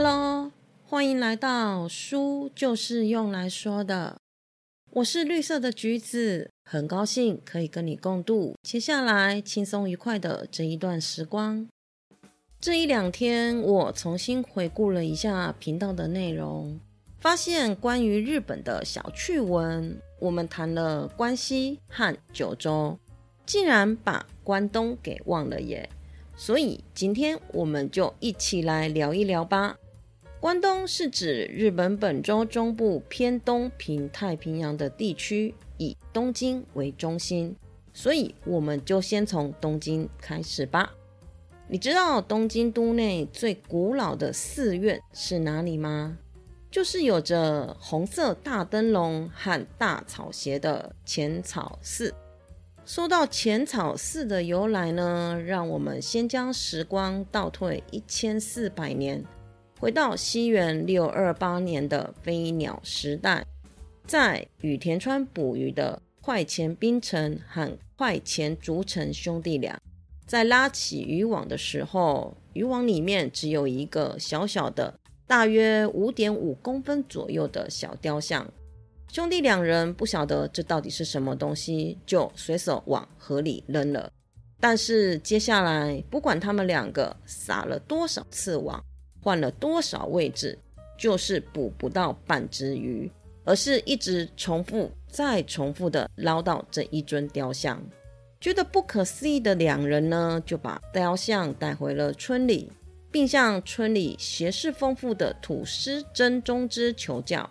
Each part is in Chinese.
Hello，欢迎来到书就是用来说的。我是绿色的橘子，很高兴可以跟你共度接下来轻松愉快的这一段时光。这一两天，我重新回顾了一下频道的内容，发现关于日本的小趣闻。我们谈了关西和九州，竟然把关东给忘了耶！所以今天我们就一起来聊一聊吧。关东是指日本本州中部偏东平太平洋的地区，以东京为中心，所以我们就先从东京开始吧。你知道东京都内最古老的寺院是哪里吗？就是有着红色大灯笼和大草鞋的浅草寺。说到浅草寺的由来呢，让我们先将时光倒退一千四百年，回到西元六二八年的飞鸟时代，在羽田川捕鱼的快钱冰城和快钱竹城兄弟俩，在拉起渔网的时候，渔网里面只有一个小小的、大约五点五公分左右的小雕像。兄弟两人不晓得这到底是什么东西，就随手往河里扔了。但是接下来，不管他们两个撒了多少次网，换了多少位置，就是捕不到半只鱼，而是一直重复再重复的捞到这一尊雕像。觉得不可思议的两人呢，就把雕像带回了村里，并向村里学识丰富的土司真宗之求教。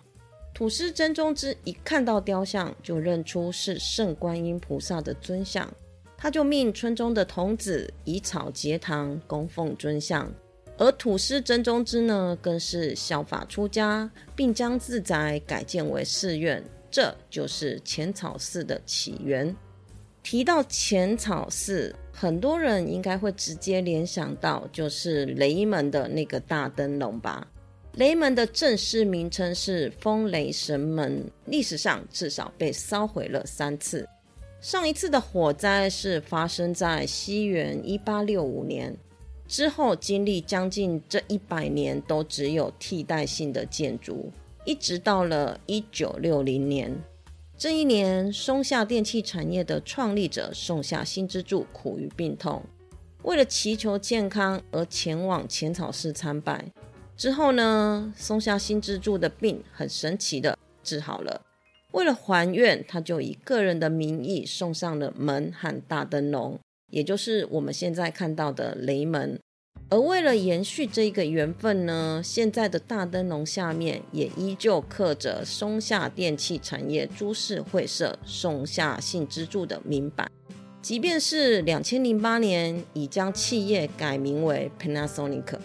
土司真宗之一看到雕像，就认出是圣观音菩萨的尊像，他就命村中的童子以草结堂供奉尊像。而土司真宗之呢，更是效法出家，并将自宅改建为寺院，这就是浅草寺的起源。提到浅草寺，很多人应该会直接联想到就是雷门的那个大灯笼吧。雷门的正式名称是风雷神门，历史上至少被烧毁了三次。上一次的火灾是发生在西元一八六五年，之后经历将近这一百年都只有替代性的建筑，一直到了一九六零年。这一年，松下电器产业的创立者松下新之助苦于病痛，为了祈求健康而前往浅草寺参拜。之后呢，松下新之助的病很神奇的治好了。为了还愿，他就以个人的名义送上了门和大灯笼，也就是我们现在看到的雷门。而为了延续这一个缘分呢，现在的大灯笼下面也依旧刻着松下电器产业株式会社松下幸之助的名版。即便是两千零八年已将企业改名为 Panasonic。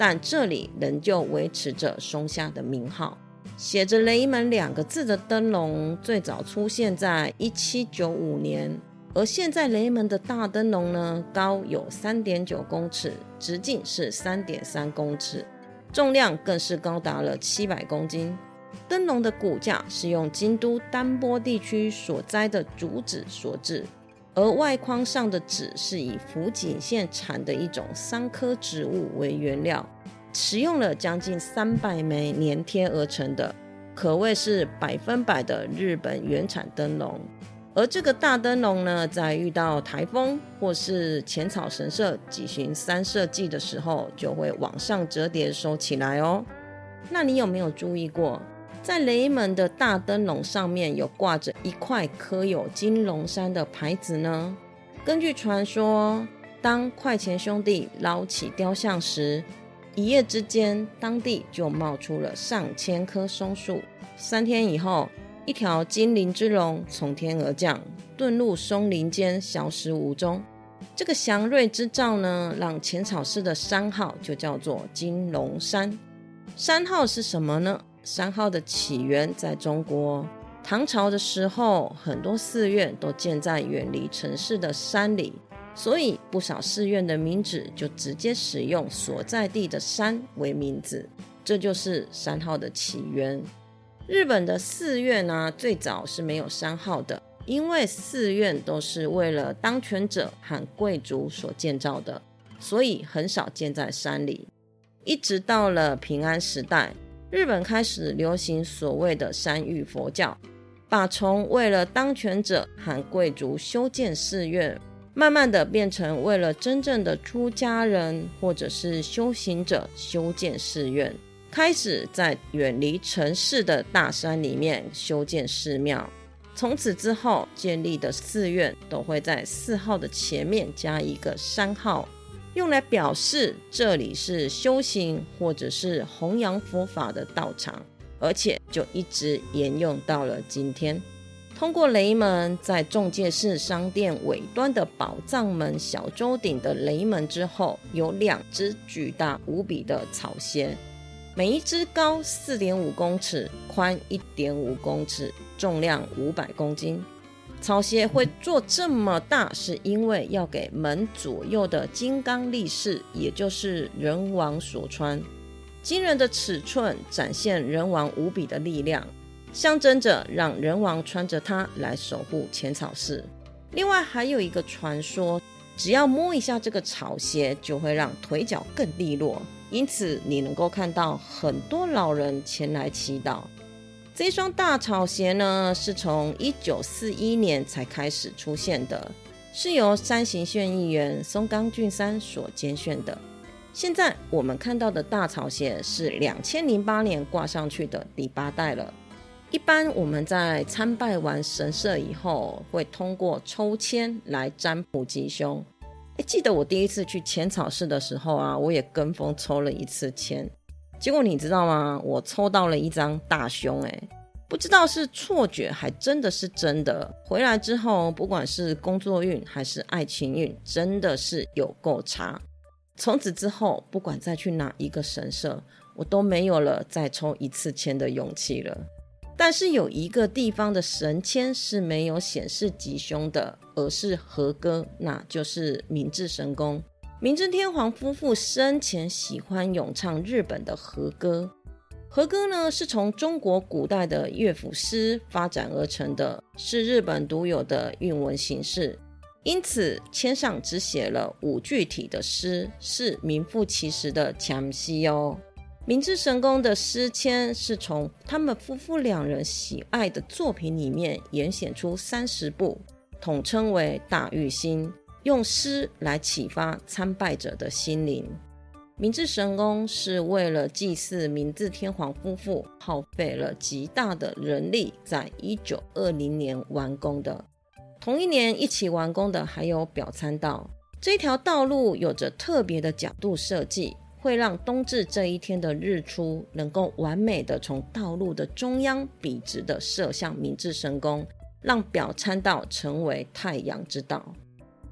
但这里仍旧维持着松下的名号，写着“雷门”两个字的灯笼最早出现在一七九五年，而现在雷门的大灯笼呢，高有三点九公尺，直径是三点三公尺，重量更是高达了七百公斤。灯笼的骨架是用京都丹波地区所栽的竹子所制，而外框上的纸是以福井县产的一种桑科植物为原料，使用了将近三百枚粘贴而成的，可谓是百分百的日本原产灯笼。而这个大灯笼呢，在遇到台风或是浅草神社举行三社祭的时候，就会往上折叠收起来哦。那你有没有注意过？在雷门的大灯笼上面有挂着一块刻有金龙山的牌子呢。根据传说，当快钱兄弟捞起雕像时，一夜之间当地就冒出了上千棵松树。三天以后，一条金鳞之龙从天而降，遁入松林间，消失无踪。这个祥瑞之兆呢，让浅草寺的山号就叫做金龙山。山号是什么呢？山号的起源在中国唐朝的时候，很多寺院都建在远离城市的山里，所以不少寺院的名字就直接使用所在地的山为名字，这就是山号的起源。日本的寺院呢，最早是没有山号的，因为寺院都是为了当权者和贵族所建造的，所以很少建在山里。一直到了平安时代，日本开始流行所谓的山域佛教，把从为了当权者和贵族修建寺院，慢慢的变成为了真正的出家人或者是修行者修建寺院，开始在远离城市的大山里面修建寺庙。从此之后，建立的寺院都会在寺号的前面加一个山号。用来表示这里是修行或者是弘扬佛法的道场，而且就一直沿用到了今天。通过雷门，在中介式商店尾端的宝藏门小周顶的雷门之后，有两只巨大无比的草鞋，每一只高四点五公尺，宽一点五公尺，重量五百公斤。草鞋会做这么大，是因为要给门左右的金刚力士，也就是人王所穿。惊人的尺寸展现人王无比的力量，象征着让人王穿着它来守护浅草寺。另外还有一个传说，只要摸一下这个草鞋，就会让腿脚更利落，因此你能够看到很多老人前来祈祷。这双大草鞋呢，是从一九四一年才开始出现的，是由山形县议员松冈俊三所监选的。现在我们看到的大草鞋是两千零八年挂上去的第八代了。一般我们在参拜完神社以后，会通过抽签来占卜吉凶。哎，记得我第一次去浅草寺的时候啊，我也跟风抽了一次签。结果你知道吗？我抽到了一张大凶，哎，不知道是错觉还真的是真的。回来之后，不管是工作运还是爱情运，真的是有够差。从此之后，不管再去哪一个神社，我都没有了再抽一次签的勇气了。但是有一个地方的神签是没有显示吉凶的，而是和歌，那就是明治神宫。明治天皇夫妇生前喜欢咏唱日本的和歌，和歌呢是从中国古代的乐府诗发展而成的，是日本独有的韵文形式。因此，签上只写了五句体的诗，是名副其实的强西哦。明治神宫的诗签是从他们夫妇两人喜爱的作品里面严选出三十部，统称为大玉心。用诗来启发参拜者的心灵。明治神宫是为了祭祀明治天皇夫妇，耗费了极大的人力，在一九二零年完工的。同一年一起完工的还有表参道。这条道路有着特别的角度设计，会让冬至这一天的日出能够完美的从道路的中央笔直的射向明治神宫，让表参道成为太阳之道。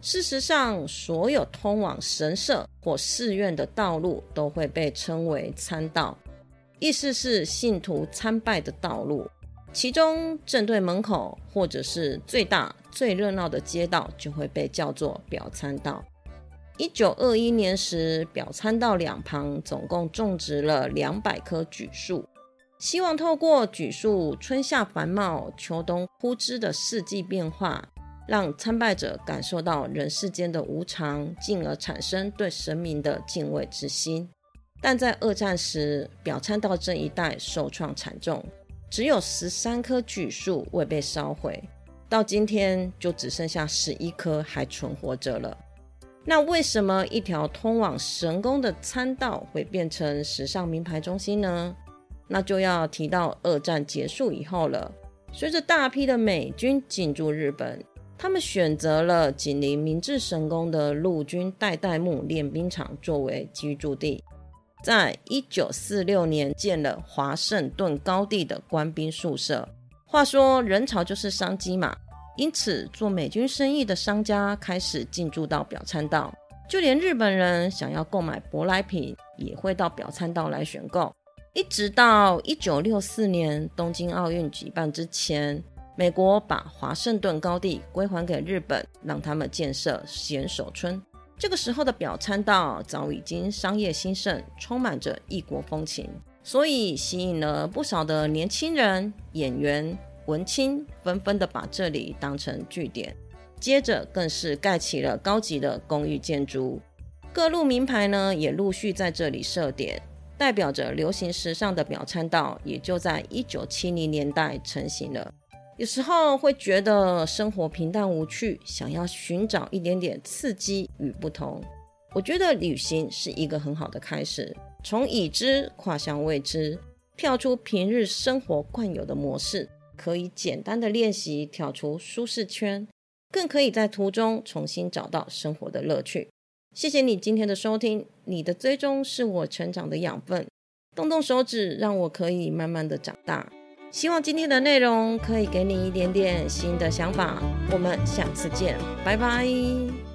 事实上，所有通往神社或寺院的道路都会被称为参道，意思是信徒参拜的道路。其中，正对门口或者是最大、最热闹的街道就会被叫做表参道。一九二一年时，表参道两旁总共种植了两百棵榉树，希望透过榉树春夏繁茂、秋冬枯枝的四季变化。让参拜者感受到人世间的无常，进而产生对神明的敬畏之心。但在二战时，表参道这一带受创惨重，只有十三棵榉树未被烧毁，到今天就只剩下十一棵还存活着了。那为什么一条通往神宫的参道会变成时尚名牌中心呢？那就要提到二战结束以后了。随着大批的美军进驻日本。他们选择了紧邻明治神宫的陆军代代木练兵场作为居住地，在一九四六年建了华盛顿高地的官兵宿舍。话说人潮就是商机嘛，因此做美军生意的商家开始进驻到表参道，就连日本人想要购买舶来品也会到表参道来选购。一直到一九六四年东京奥运举办之前。美国把华盛顿高地归还给日本，让他们建设岩手村。这个时候的表参道早已经商业兴盛，充满着异国风情，所以吸引了不少的年轻人、演员、文青，纷纷的把这里当成据点。接着更是盖起了高级的公寓建筑。各路名牌呢也陆续在这里设点，代表着流行时尚的表参道也就在一九七零年代成型了。有时候会觉得生活平淡无趣，想要寻找一点点刺激与不同。我觉得旅行是一个很好的开始，从已知跨向未知，跳出平日生活惯有的模式，可以简单的练习跳出舒适圈，更可以在途中重新找到生活的乐趣。谢谢你今天的收听，你的追踪是我成长的养分，动动手指让我可以慢慢的长大。希望今天的内容可以给你一点点新的想法。我们下次见，拜拜。